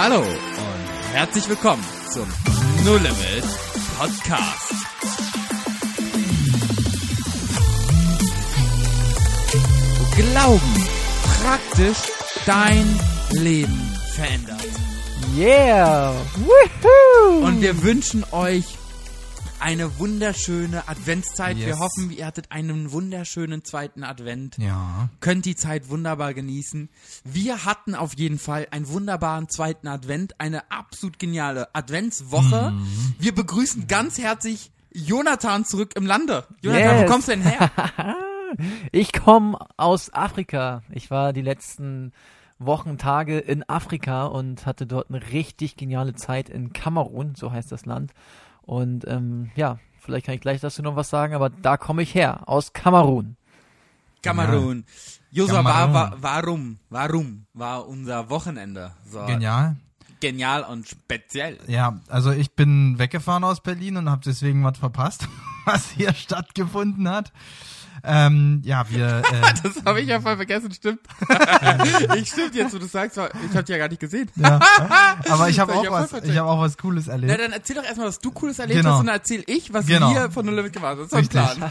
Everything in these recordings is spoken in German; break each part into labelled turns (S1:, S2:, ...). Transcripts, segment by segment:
S1: Hallo und herzlich willkommen zum No Limit Podcast. Wo Glauben praktisch dein Leben verändert.
S2: Yeah! Woohoo!
S1: Und wir wünschen euch eine wunderschöne Adventszeit. Wir
S3: Yes.
S1: hoffen, ihr hattet einen wunderschönen zweiten Advent.
S3: Ja.
S1: Könnt die Zeit wunderbar genießen. Wir hatten auf jeden Fall einen wunderbaren zweiten Advent, eine absolut geniale Adventswoche.
S3: Mhm.
S1: Wir begrüßen ganz herzlich Jonathan zurück im Lande. Jonathan,
S2: Yes.
S1: wo kommst du denn her?
S2: Ich komme aus Afrika. Ich war die letzten Wochen, Tage in Afrika und hatte dort eine richtig geniale Zeit in Kamerun, so heißt das Land. Und ähm, ja, vielleicht kann ich gleich dazu noch was sagen, aber da komme ich her, aus Kamerun.
S1: Kamerun. Josua, war,
S3: Kamerun.
S1: war, warum, warum war unser Wochenende so
S3: Genial.
S1: genial und speziell?
S3: Ja, also ich bin weggefahren aus Berlin und habe deswegen was verpasst, was hier stattgefunden hat. Ähm, ja, wir. Äh,
S1: Das habe ich ja voll vergessen, stimmt. ich stimmt jetzt, wo du sagst, ich habe dich ja gar nicht gesehen.
S3: ja, aber ich habe
S1: hab
S3: auch was. Ich habe auch was Cooles
S1: Na,
S3: erlebt.
S1: dann erzähl doch erstmal, was du Cooles erlebt
S3: Genau.
S1: hast und dann erzähl ich, was
S3: Genau.
S1: wir von No Limit gemacht haben. Das ist. Plan.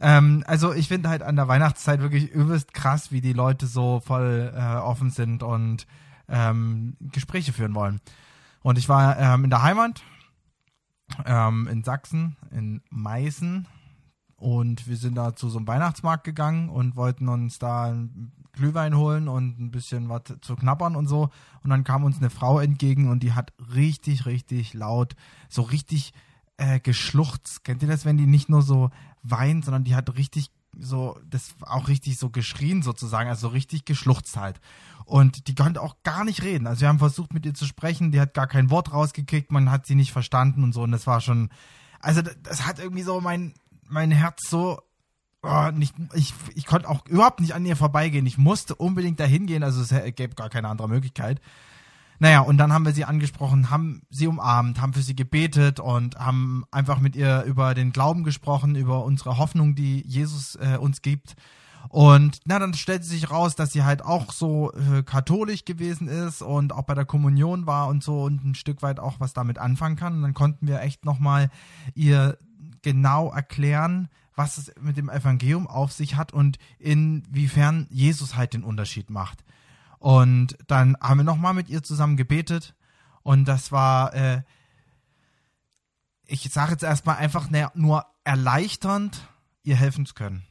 S3: Ähm, also ich finde halt an der Weihnachtszeit wirklich übelst krass, wie die Leute so voll äh, offen sind und ähm, Gespräche führen wollen. Und ich war ähm, in der Heimat, ähm, in Sachsen, in Meißen. Und wir sind da zu so einem Weihnachtsmarkt gegangen und wollten uns da einen Glühwein holen und ein bisschen was zu knabbern und so. Und dann kam uns eine Frau entgegen und die hat richtig, richtig laut, so richtig äh, geschluchzt. Kennt ihr das, wenn die nicht nur so weint, sondern die hat richtig so, das auch richtig so geschrien sozusagen, also so richtig geschluchzt halt. Und die konnte auch gar nicht reden. Also wir haben versucht mit ihr zu sprechen, die hat gar kein Wort rausgekriegt, man hat sie nicht verstanden und so. Und das war schon, also das, das hat irgendwie so mein, mein Herz so, oh, nicht, ich, ich konnte auch überhaupt nicht an ihr vorbeigehen. Ich musste unbedingt dahin gehen, also es gäbe gar keine andere Möglichkeit. Naja, und dann haben wir sie angesprochen, haben sie umarmt, haben für sie gebetet und haben einfach mit ihr über den Glauben gesprochen, über unsere Hoffnung, die Jesus äh, uns gibt. Und na, dann stellte sich raus, dass sie halt auch so äh, katholisch gewesen ist und auch bei der Kommunion war und so und ein Stück weit auch was damit anfangen kann. Und dann konnten wir echt nochmal ihr genau erklären, was es mit dem Evangelium auf sich hat und inwiefern Jesus halt den Unterschied macht. Und dann haben wir nochmal mit ihr zusammen gebetet und das war, äh, ich sage jetzt erstmal einfach nur erleichternd, ihr helfen zu können.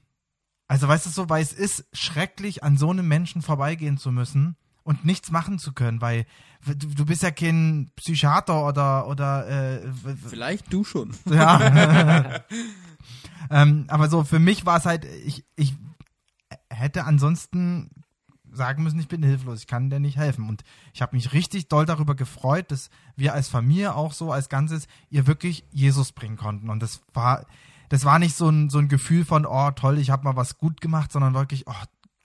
S3: Also weißt du so, weil es ist schrecklich, an so einem Menschen vorbeigehen zu müssen und nichts machen zu können, weil du, du bist ja kein Psychiater oder oder äh,
S1: Vielleicht du schon.
S3: ja. ähm, aber so für mich war es halt, ich, ich hätte ansonsten sagen müssen, ich bin hilflos, ich kann dir nicht helfen. Und ich habe mich richtig doll darüber gefreut, dass wir als Familie auch so als Ganzes ihr wirklich Jesus bringen konnten. Und das war, das war nicht so ein, so ein Gefühl von, oh toll, ich habe mal was gut gemacht, sondern wirklich, oh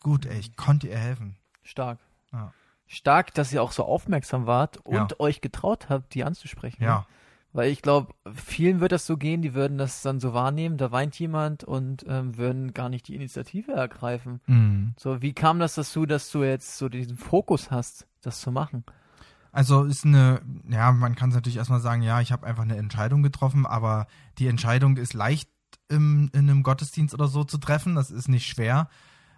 S3: gut, ey, ich konnte ihr helfen.
S2: Stark.
S3: Ja.
S2: Stark, dass ihr auch so aufmerksam wart und
S3: Ja.
S2: euch getraut habt, die anzusprechen.
S3: Ja.
S2: Weil ich glaube, vielen wird das so gehen, die würden das dann so wahrnehmen, da weint jemand und ähm, würden gar nicht die Initiative ergreifen.
S3: Mhm.
S2: So, wie kam das dazu, dass du jetzt so diesen Fokus hast, das zu machen?
S3: Also ist eine, ja, man kann es natürlich erstmal sagen, ja, ich habe einfach eine Entscheidung getroffen, aber die Entscheidung ist leicht im, in einem Gottesdienst oder so zu treffen, das ist nicht schwer.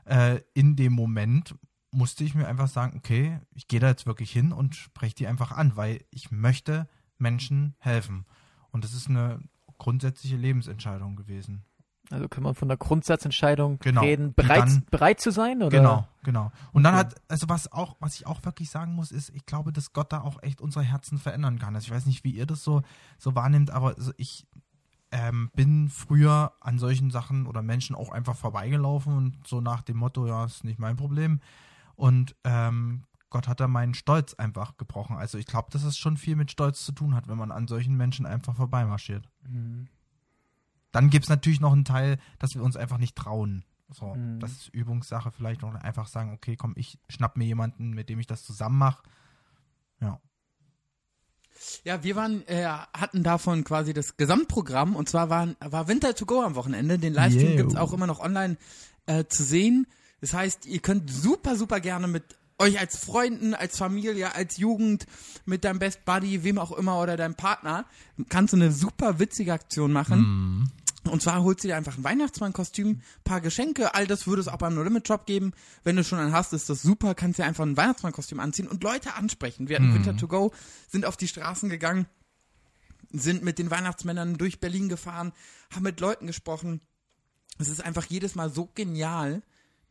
S3: Äh, in dem Moment musste ich mir einfach sagen, okay, ich gehe da jetzt wirklich hin und spreche die einfach an, weil ich möchte Menschen helfen. Und das ist eine grundsätzliche Lebensentscheidung gewesen.
S2: Also kann man von der Grundsatzentscheidung
S3: Genau.
S2: reden, bereit,
S3: dann-
S2: bereit zu sein? Oder?
S3: Genau, genau. Und dann
S2: Okay.
S3: hat, also was auch, was ich auch wirklich sagen muss, ist, ich glaube, dass Gott da auch echt unsere Herzen verändern kann. Also ich weiß nicht, wie ihr das so, so wahrnehmt, aber so ich ähm, bin früher an solchen Sachen oder Menschen auch einfach vorbeigelaufen und so nach dem Motto, ja, ist nicht mein Problem. Und ähm, Gott hat da meinen Stolz einfach gebrochen. Also ich glaube, dass es schon viel mit Stolz zu tun hat, wenn man an solchen Menschen einfach vorbeimarschiert.
S2: Mhm.
S3: Dann gibt es natürlich noch einen Teil, dass wir uns einfach nicht trauen. So,
S2: Mhm.
S3: das ist Übungssache vielleicht noch einfach sagen, okay, komm, ich schnapp mir jemanden, mit dem ich das zusammen mache. Ja.
S1: Ja, wir waren, äh, hatten davon quasi das Gesamtprogramm und zwar waren, war Winter to Go am Wochenende. Den Livestream
S3: Yo.
S1: gibt's auch immer noch online äh, zu sehen. Das heißt, ihr könnt super, super gerne mit euch als Freunden, als Familie, als Jugend, mit deinem Best Buddy, wem auch immer oder deinem Partner, kannst du eine super witzige Aktion machen. Und zwar holst du dir einfach ein Weihnachtsmann-Kostüm, paar Geschenke, all das würde es auch beim No Limit Shop geben. Wenn du schon einen hast, ist das super, kannst dir einfach ein Weihnachtsmann-Kostüm anziehen und Leute ansprechen. Wir hatten Winter to Go, sind auf die Straßen gegangen, sind mit den Weihnachtsmännern durch Berlin gefahren, haben mit Leuten gesprochen. Es ist einfach jedes Mal so genial,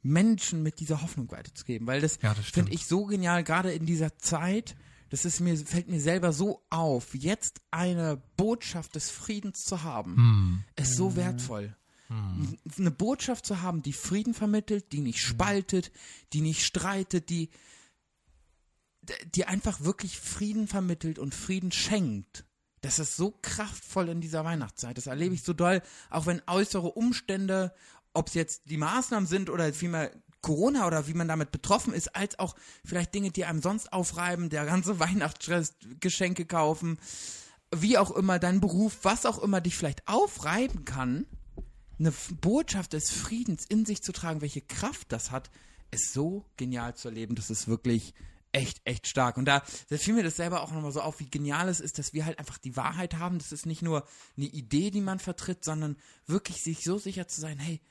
S1: Menschen mit dieser Hoffnung weiterzugeben, weil das,
S3: Ja, das
S1: finde ich so genial, gerade in dieser Zeit. Das ist mir, fällt mir selber so auf, jetzt eine Botschaft des Friedens zu haben, ist so wertvoll. Eine Botschaft zu haben, die Frieden vermittelt, die nicht spaltet, die nicht streitet, die, die einfach wirklich Frieden vermittelt und Frieden schenkt. Das ist so kraftvoll in dieser Weihnachtszeit. Das erlebe ich so doll, auch wenn äußere Umstände, ob es jetzt die Maßnahmen sind oder vielmehr Corona oder wie man damit betroffen ist, als auch vielleicht Dinge, die einem sonst aufreiben, der ganze Weihnachtsstress, Geschenke kaufen, wie auch immer, dein Beruf, was auch immer dich vielleicht aufreiben kann, eine Botschaft des Friedens in sich zu tragen, welche Kraft das hat, ist so genial zu erleben. Das ist wirklich echt, echt stark. Und da, da fiel mir das selber auch nochmal so auf, wie genial es ist, dass wir halt einfach die Wahrheit haben. Das ist nicht nur eine Idee, die man vertritt, sondern wirklich sich so sicher zu sein, hey,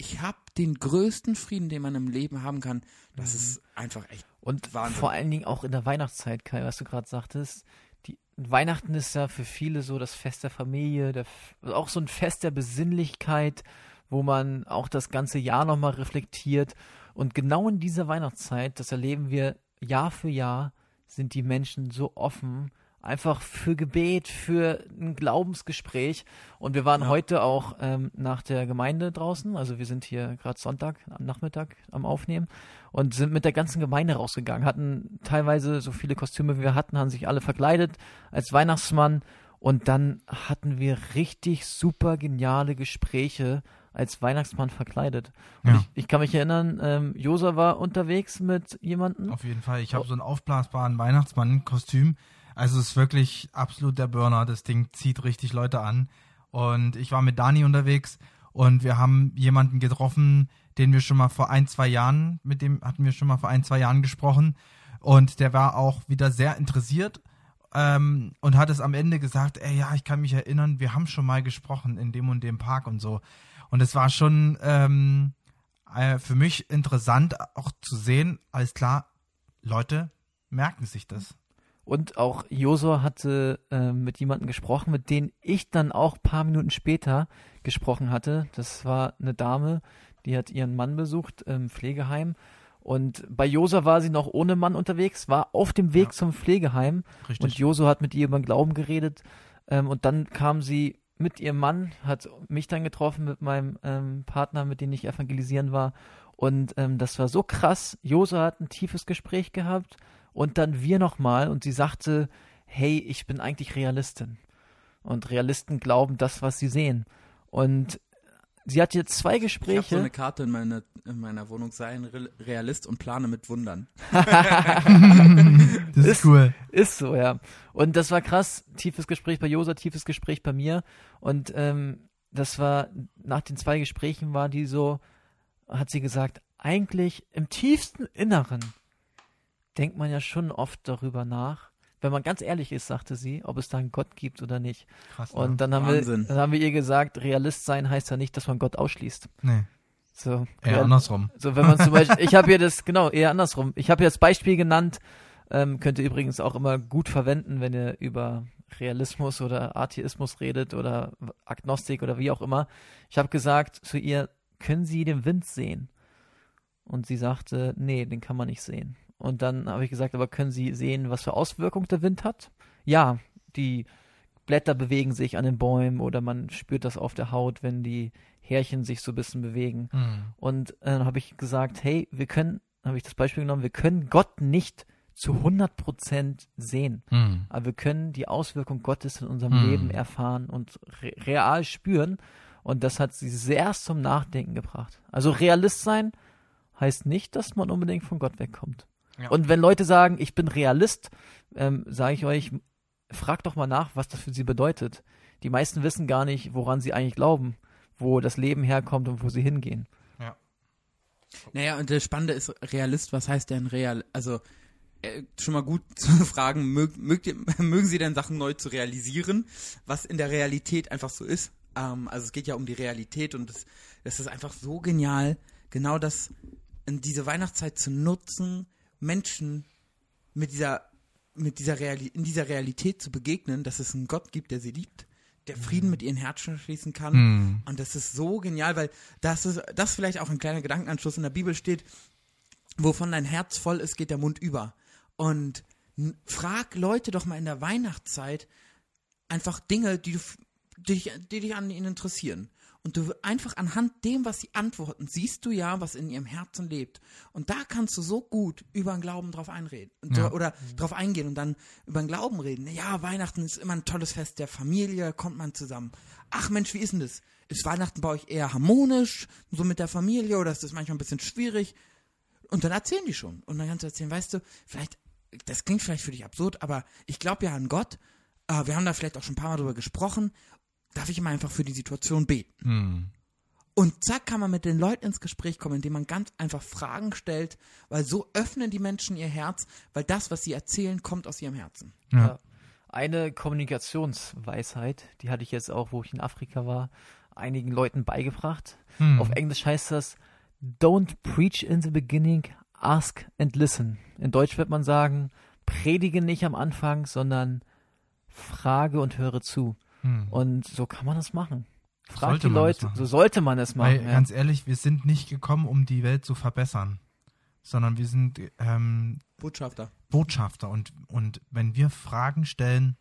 S1: ich habe den größten Frieden, den man im Leben haben kann. Das ist einfach echt
S2: Und
S1: Wahnsinn.
S2: vor allen Dingen auch in der Weihnachtszeit, Kai, was du gerade sagtest. Die, Weihnachten ist ja für viele so das Fest der Familie, der, auch so ein Fest der Besinnlichkeit, wo man auch das ganze Jahr nochmal reflektiert. Und genau in dieser Weihnachtszeit, das erleben wir Jahr für Jahr, sind die Menschen so offen, einfach für Gebet, für ein Glaubensgespräch. Und wir waren
S1: Ja.
S2: heute auch ähm, nach der Gemeinde draußen, also wir sind hier gerade Sonntag am Nachmittag am Aufnehmen und sind mit der ganzen Gemeinde rausgegangen, hatten teilweise so viele Kostüme wie wir hatten, haben sich alle verkleidet als Weihnachtsmann und dann hatten wir richtig super geniale Gespräche als Weihnachtsmann verkleidet. Und
S3: Ja.
S2: ich, ich kann mich erinnern, ähm, Josa war unterwegs mit jemandem.
S3: Auf jeden Fall. Ich habe so einen aufblasbaren Weihnachtsmann-Kostüm. Also es ist wirklich absolut der Burner. Das Ding zieht richtig Leute an. Und ich war mit Dani unterwegs und wir haben jemanden getroffen, den wir schon mal vor ein, zwei Jahren, mit dem hatten wir schon mal vor ein, zwei Jahren gesprochen. Und der war auch wieder sehr interessiert ähm, und hat es am Ende gesagt, ey, ja, ich kann mich erinnern, wir haben schon mal gesprochen in dem und dem Park und so. Und es war schon ähm, äh, für mich interessant auch zu sehen, alles klar, Leute merken sich das.
S2: Und auch Josua hatte äh, mit jemandem gesprochen, mit dem ich dann auch ein paar Minuten später gesprochen hatte. Das war eine Dame, die hat ihren Mann besucht im Pflegeheim. Und bei Josua war sie noch ohne Mann unterwegs, war auf dem Weg
S3: Ja.
S2: zum Pflegeheim.
S3: Richtig.
S2: Und Josua hat mit ihr über den Glauben geredet. Ähm, und dann kam sie mit ihrem Mann, hat mich dann getroffen mit meinem ähm, Partner, mit dem ich evangelisieren war. Und ähm, das war so krass. Josua hat ein tiefes Gespräch gehabt und dann wir nochmal. Und sie sagte, hey, ich bin eigentlich Realistin. Und Realisten glauben das, was sie sehen. Und sie hat jetzt zwei
S1: Ich habe
S2: Gespräche.
S1: so eine Karte in, meine, in meiner Wohnung, sei ein Re- Realist und plane mit Wundern.
S3: Das ist
S2: Ist-
S3: cool.
S2: Ist so, ja. Und das war krass. Tiefes Gespräch bei Josa, tiefes Gespräch bei mir. Und ähm, das war, nach den zwei Gesprächen war die so, hat sie gesagt, eigentlich im tiefsten Inneren denkt man ja schon oft darüber nach, wenn man ganz ehrlich ist, sagte sie, ob es da einen Gott gibt oder nicht.
S3: Krass.
S2: Und
S3: ne?
S2: dann haben, wir,
S1: Wahnsinn.
S2: dann haben wir ihr gesagt, Realist sein heißt ja nicht, dass man Gott ausschließt.
S3: nee,
S2: So,
S3: eher
S2: Real-
S3: andersrum.
S2: so, wenn man zum Beispiel, ich habe hier das, genau, eher andersrum. Ich habe hier das Beispiel genannt, ähm, könnt ihr übrigens auch immer gut verwenden, wenn ihr über Realismus oder Atheismus redet oder Agnostik oder wie auch immer. Ich habe gesagt zu ihr, können Sie den Wind sehen? Und sie sagte, nee, den kann man nicht sehen. Und dann habe ich gesagt, aber können Sie sehen, was für Auswirkungen der Wind hat? Ja, die Blätter bewegen sich an den Bäumen oder man spürt das auf der Haut, wenn die Härchen sich so ein bisschen bewegen.
S3: Hm.
S2: Und äh, dann habe ich gesagt, hey, wir können, habe ich das Beispiel genommen, wir können Gott nicht zu 100% sehen,
S3: Hm.
S2: aber wir können die Auswirkung Gottes in unserem
S3: Hm.
S2: Leben erfahren und re real spüren. Und das hat sie sehr zum Nachdenken gebracht. Also Realist sein heißt nicht, dass man unbedingt von Gott wegkommt.
S3: Ja.
S2: Und wenn Leute sagen, ich bin Realist, ähm, sage ich euch, fragt doch mal nach, was das für sie bedeutet. Die meisten wissen gar nicht, woran sie eigentlich glauben, wo das Leben herkommt und wo sie hingehen.
S1: Naja, und das Spannende ist Realist, was heißt denn real? Also, äh, schon mal gut zu fragen, mög, mögt ihr, mögen Sie denn Sachen neu zu realisieren, was in der Realität einfach so ist? Ähm, also es geht ja um die Realität und das, das ist einfach so genial, genau das in diese Weihnachtszeit zu nutzen, Menschen mit dieser, mit dieser Reali in dieser Realität zu begegnen, dass es einen Gott gibt, der sie liebt, der Frieden mit ihren Herzen schließen kann.
S3: Mhm.
S1: Und das ist so genial, weil das ist, das vielleicht auch ein kleiner Gedankenanschluss in der Bibel steht, wovon dein Herz voll ist, geht der Mund über. Und frag Leute doch mal in der Weihnachtszeit einfach Dinge, die, du, die, dich, die dich an ihnen interessieren. Und du einfach anhand dem, was sie antworten, siehst du ja, was in ihrem Herzen lebt. Und da kannst du so gut über den Glauben drauf einreden
S3: Ja.
S1: oder drauf eingehen und dann über den Glauben reden. Ja, Weihnachten ist immer ein tolles Fest der Familie, kommt man zusammen. Ach Mensch, wie ist denn das? Ist Weihnachten bei euch eher harmonisch, so mit der Familie, oder ist das manchmal ein bisschen schwierig? Und dann erzählen die schon. Und dann kannst du erzählen, weißt du, vielleicht, das klingt vielleicht für dich absurd, aber ich glaube ja an Gott. Äh, wir haben da vielleicht auch schon ein paar Mal drüber gesprochen. Darf ich immer einfach für die Situation beten?
S3: Mhm.
S1: Und zack kann man mit den Leuten ins Gespräch kommen, indem man ganz einfach Fragen stellt, weil so öffnen die Menschen ihr Herz, weil das, was sie erzählen, kommt aus ihrem Herzen.
S3: Ja.
S2: Ja. Eine Kommunikationsweisheit, die hatte ich jetzt auch, wo ich in Afrika war, einigen Leuten beigebracht.
S3: Hm.
S2: Auf Englisch heißt das Don't preach in the beginning, ask and listen. In Deutsch wird man sagen, predige nicht am Anfang, sondern frage und höre zu.
S3: Hm.
S2: Und so kann man das machen. Frag
S3: Sollte
S2: die Leute, so sollte man es machen.
S3: Weil,
S2: ja.
S3: ganz ehrlich, wir sind nicht gekommen, um die Welt zu verbessern, sondern wir sind ähm,
S1: Botschafter.
S3: Botschafter und, und wenn wir Fragen stellen,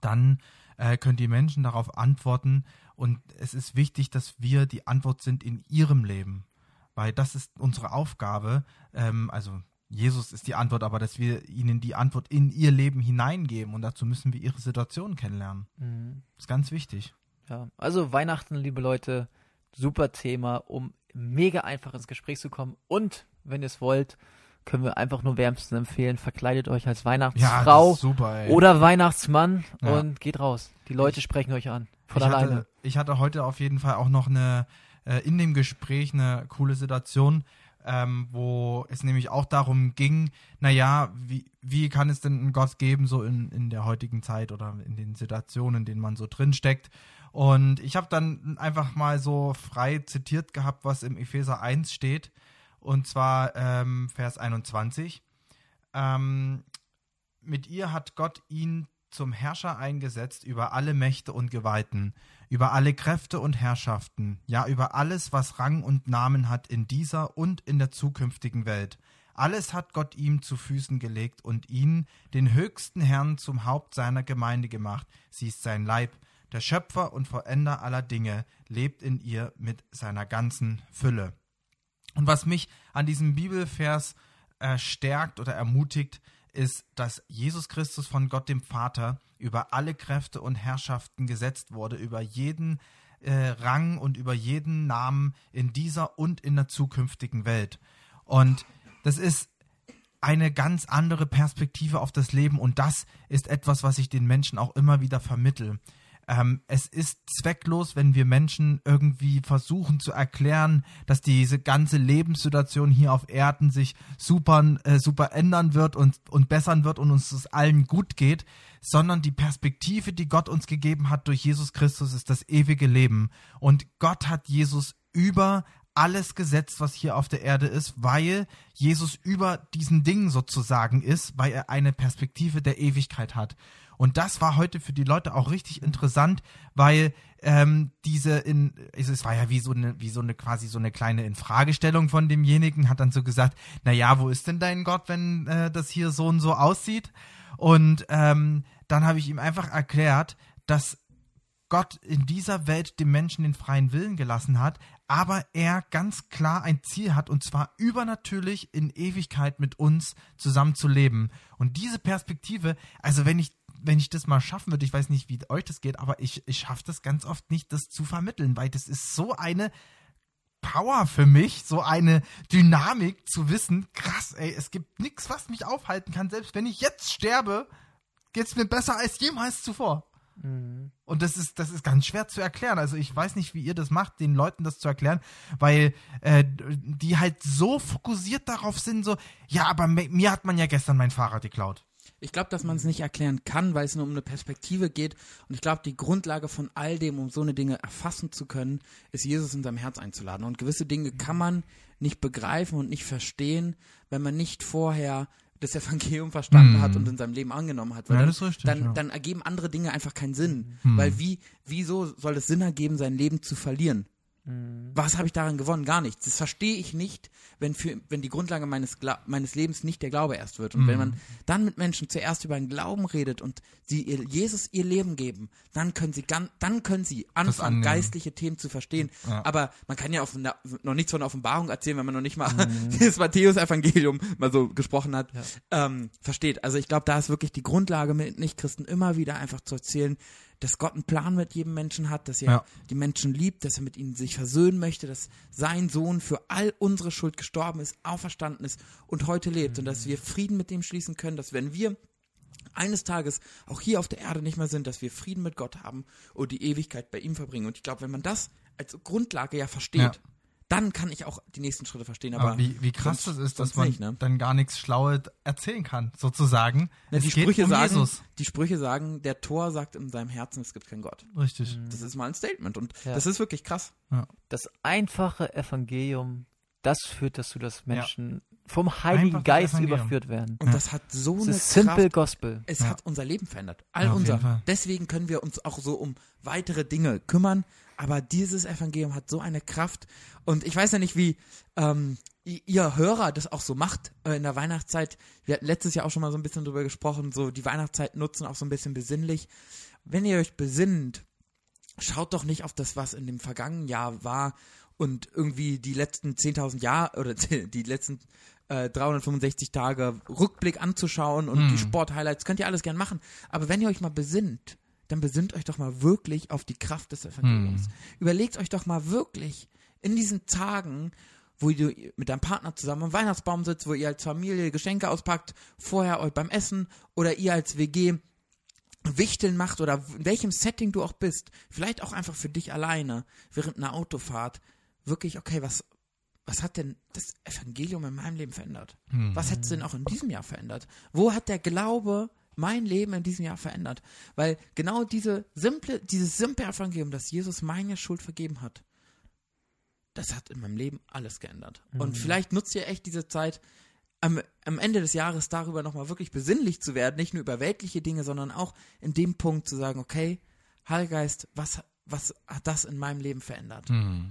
S3: dann äh, können die Menschen darauf antworten und es ist wichtig, dass wir die Antwort sind in ihrem Leben, weil das ist unsere Aufgabe, ähm, also Jesus ist die Antwort, aber dass wir ihnen die Antwort in ihr Leben hineingeben und dazu müssen wir ihre Situation kennenlernen.
S2: Mhm.
S3: Ist ganz wichtig.
S2: Ja, also Weihnachten, liebe Leute, super Thema, um mega einfach ins Gespräch zu kommen. Und wenn ihr es wollt, können wir einfach nur wärmstens empfehlen, verkleidet euch als
S3: Ja,
S2: Weihnachtsfrau
S3: ist super,
S2: oder Weihnachtsmann
S3: Ja.
S2: und geht raus. Die Leute sprechen euch an. Von
S3: ich
S2: alleine.
S3: hatte, ich hatte heute auf jeden Fall auch noch eine, äh, in dem Gespräch eine coole Situation, ähm, wo es nämlich auch darum ging, naja, wie, wie kann es denn einen Gott geben, so in, in der heutigen Zeit oder in den Situationen, in denen man so drin steckt. Und ich habe dann einfach mal so frei zitiert gehabt, was im Epheser 1 steht, und zwar ähm, Vers 21. Ähm, mit ihr hat Gott ihn zum Herrscher eingesetzt über alle Mächte und Gewalten, über alle Kräfte und Herrschaften, ja über alles, was Rang und Namen hat in dieser und in der zukünftigen Welt. Alles hat Gott ihm zu Füßen gelegt und ihn, den höchsten Herrn, zum Haupt seiner Gemeinde gemacht. Sie ist sein Leib. Der Schöpfer und Vollender aller Dinge lebt in ihr mit seiner ganzen Fülle. Und was mich an diesem Bibelvers äh, stärkt oder ermutigt, ist, dass Jesus Christus von Gott dem Vater über alle Kräfte und Herrschaften gesetzt wurde, über jeden äh, Rang und über jeden Namen in dieser und in der zukünftigen Welt. Und das ist eine ganz andere Perspektive auf das Leben und das ist etwas, was ich den Menschen auch immer wieder vermittel. Ähm, es ist zwecklos, wenn wir Menschen irgendwie versuchen zu erklären, dass diese ganze Lebenssituation hier auf Erden sich super, äh, super ändern wird und, und bessern wird und uns es allen gut geht, sondern die Perspektive, die Gott uns gegeben hat durch Jesus Christus, ist das ewige Leben. Und Gott hat Jesus über alles gesetzt, was hier auf der Erde ist, weil Jesus über diesen Dingen sozusagen ist, weil er eine Perspektive der Ewigkeit hat. Und das war heute für die Leute auch richtig interessant, weil ähm, diese in es war ja wie so eine wie so eine quasi so eine kleine Infragestellung von demjenigen hat dann so gesagt, na ja, wo ist denn dein Gott, wenn äh, das hier so und so aussieht? Und ähm, dann habe ich ihm einfach erklärt, dass Gott in dieser Welt dem Menschen den freien Willen gelassen hat, aber er ganz klar ein Ziel hat, und zwar übernatürlich in Ewigkeit mit uns zusammen zu leben. Und diese Perspektive, also wenn ich, wenn ich das mal schaffen würde, ich weiß nicht, wie euch das geht, aber ich, ich schaffe das ganz oft nicht, das zu vermitteln, weil das ist so eine Power für mich, so eine Dynamik zu wissen, krass, ey, es gibt nichts, was mich aufhalten kann, selbst wenn ich jetzt sterbe, geht's mir besser als jemals zuvor. Und das ist, das ist ganz schwer zu erklären. Also ich weiß nicht, wie ihr das macht, den Leuten das zu erklären, weil äh, die halt so fokussiert darauf sind, so, ja, aber mir hat man ja gestern mein Fahrrad geklaut.
S1: Ich glaube, dass man es nicht erklären kann, weil es nur um eine Perspektive geht. Und ich glaube, die Grundlage von all dem, um so eine Dinge erfassen zu können, ist Jesus in seinem Herz einzuladen. Und gewisse Dinge kann man nicht begreifen und nicht verstehen, wenn man nicht vorher das Evangelium verstanden mm. hat und in seinem Leben angenommen hat. Weil ja, dann, richtig, dann, ja. dann, ergeben andere Dinge einfach keinen Sinn. Mm. Weil wie, wieso soll es Sinn ergeben, sein Leben zu verlieren? Mhm. Was habe ich daran gewonnen? Gar nichts. Das verstehe ich nicht, wenn, für, wenn die Grundlage meines, meines Lebens nicht der Glaube erst wird. Und mhm. wenn man dann mit Menschen zuerst über den Glauben redet und sie ihr, Jesus ihr Leben geben, dann können sie, dann können sie anfangen, geistliche Themen zu verstehen. Ja. Aber man kann ja auf, noch nichts von Offenbarung erzählen, wenn man noch nicht mal mhm. das Matthäus-Evangelium mal so gesprochen hat, ja. ähm, versteht. Also ich glaube, da ist wirklich die Grundlage mit Nichtchristen immer wieder einfach zu erzählen, dass Gott einen Plan mit jedem Menschen hat, dass er ja. die Menschen liebt, dass er mit ihnen sich versöhnen möchte, dass sein Sohn für all unsere Schuld gestorben ist, auferstanden ist und heute lebt mhm. und dass wir Frieden mit ihm schließen können, dass wenn wir eines Tages auch hier auf der Erde nicht mehr sind, dass wir Frieden mit Gott haben und die Ewigkeit bei ihm verbringen. Und ich glaube, wenn man das als Grundlage ja versteht, ja dann kann ich auch die nächsten Schritte verstehen. Aber,
S3: aber wie, wie krass das ist, dass man nicht, ne? dann gar nichts Schlaues erzählen kann, sozusagen.
S1: Ja, die, Sprüche um sagen, Jesus. die Sprüche sagen, der Tor sagt in seinem Herzen, es gibt keinen Gott.
S3: Richtig.
S1: Das ist mal ein Statement und ja. das ist wirklich krass.
S2: Ja. Das einfache Evangelium, das führt dazu, dass Menschen vom Heiligen Geist überführt werden.
S1: Und das hat so
S2: das
S1: eine
S2: ist Simple
S1: Kraft.
S2: Gospel.
S1: Es hat unser Leben verändert. All unser. Deswegen können wir uns auch so um weitere Dinge kümmern, aber dieses Evangelium hat so eine Kraft. Und ich weiß ja nicht, wie ähm, ihr Hörer das auch so macht äh, in der Weihnachtszeit. Wir hatten letztes Jahr auch schon mal so ein bisschen drüber gesprochen, so die Weihnachtszeit nutzen auch so ein bisschen besinnlich. Wenn ihr euch besinnt, schaut doch nicht auf das, was in dem vergangenen Jahr war und irgendwie die letzten 10.000 Jahre oder die letzten äh, 365 Tage Rückblick anzuschauen und hm. die Sporthighlights, könnt ihr alles gern machen. Aber wenn ihr euch mal besinnt, dann besinnt euch doch mal wirklich auf die Kraft des Evangeliums. Hm. Überlegt euch doch mal wirklich in diesen Tagen, wo du mit deinem Partner zusammen am Weihnachtsbaum sitzt, wo ihr als Familie Geschenke auspackt, vorher euch beim Essen oder ihr als WG Wichteln macht oder in welchem Setting du auch bist, vielleicht auch einfach für dich alleine während einer Autofahrt, wirklich, okay, was, was hat denn das Evangelium in meinem Leben verändert? Hm. Was hat es denn auch in diesem Jahr verändert? Wo hat der Glaube mein Leben in diesem Jahr verändert. Weil genau diese simple, dieses simple Evangelium, dass Jesus meine Schuld vergeben hat, das hat in meinem Leben alles geändert. Mhm. Und vielleicht nutzt ihr echt diese Zeit, am, am Ende des Jahres darüber nochmal wirklich besinnlich zu werden, nicht nur über weltliche Dinge, sondern auch in dem Punkt zu sagen, okay, Heilgeist, was, was hat das in meinem Leben verändert? Mhm.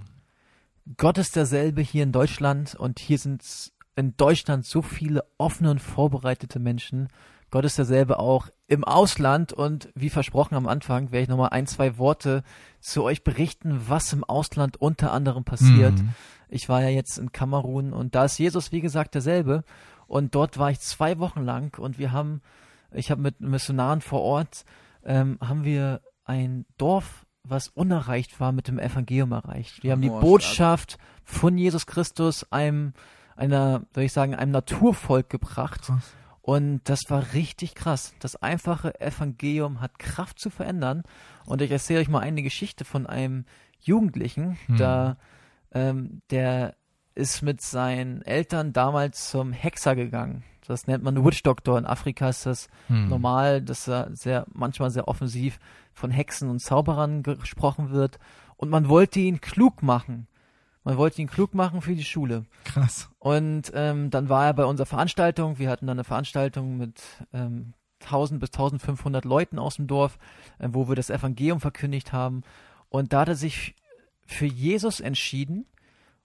S2: Gott ist derselbe hier in Deutschland und hier sind in Deutschland so viele offene und vorbereitete Menschen Gott ist derselbe auch im Ausland und wie versprochen am Anfang werde ich nochmal ein, zwei Worte zu euch berichten, was im Ausland unter anderem passiert. Mhm. Ich war ja jetzt in Kamerun und da ist Jesus, wie gesagt, derselbe und dort war ich zwei Wochen lang und wir haben, ich habe mit Missionaren vor Ort, ähm, haben wir ein Dorf was unerreicht war, mit dem Evangelium erreicht. Wir haben die Botschaft von Jesus Christus einem, einer, soll ich sagen, einem Naturvolk gebracht. Krass und das war richtig krass. Das einfache Evangelium hat Kraft zu verändern. Und ich erzähle euch mal eine Geschichte von einem Jugendlichen, hm. da ähm, der ist mit seinen Eltern damals zum Hexer gegangen. Das nennt man Witch Doctor. In Afrika ist das hm. normal, dass er sehr, manchmal sehr offensiv von Hexen und Zauberern gesprochen wird. Und man wollte ihn klug machen. Man wollte ihn klug machen für die Schule.
S3: Krass.
S2: Und ähm, dann war er bei unserer Veranstaltung. Wir hatten dann eine Veranstaltung mit ähm, 1000 bis 1500 Leuten aus dem Dorf, äh, wo wir das Evangelium verkündigt haben. Und da hat er sich für Jesus entschieden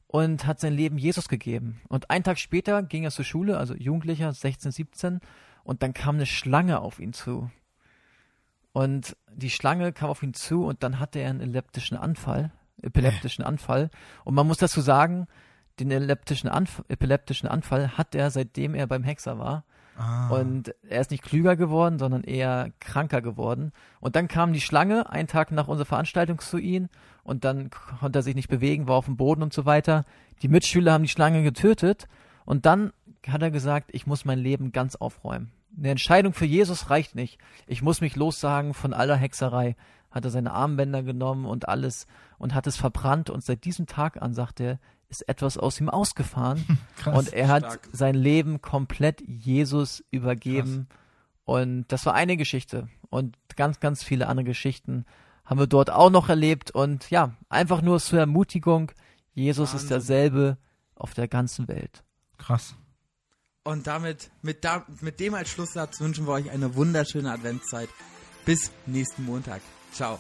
S2: und hat sein Leben Jesus gegeben. Und einen Tag später ging er zur Schule, also Jugendlicher, 16, 17, und dann kam eine Schlange auf ihn zu. Und die Schlange kam auf ihn zu und dann hatte er einen elliptischen Anfall epileptischen Anfall. Und man muss dazu sagen, den epileptischen, Anf epileptischen Anfall hat er, seitdem er beim Hexer war. Ah. Und er ist nicht klüger geworden, sondern eher kranker geworden. Und dann kam die Schlange einen Tag nach unserer Veranstaltung zu ihm und dann konnte er sich nicht bewegen, war auf dem Boden und so weiter. Die Mitschüler haben die Schlange getötet und dann hat er gesagt, ich muss mein Leben ganz aufräumen. eine Entscheidung für Jesus reicht nicht. Ich muss mich lossagen von aller Hexerei. Hat er seine Armbänder genommen und alles und hat es verbrannt und seit diesem Tag an, sagt er, ist etwas aus ihm ausgefahren
S3: Krass.
S2: und er hat
S1: stark.
S2: sein Leben komplett Jesus übergeben und das war eine Geschichte und ganz, ganz viele andere Geschichten haben wir dort auch noch erlebt und ja, einfach nur zur Ermutigung, Jesus ist
S1: Wahnsinn.
S2: derselbe auf der ganzen Welt.
S3: Krass.
S1: Und damit, mit, da, mit dem als Schlusssatz wünschen wir euch eine wunderschöne Adventszeit. Bis nächsten Montag. Ciao.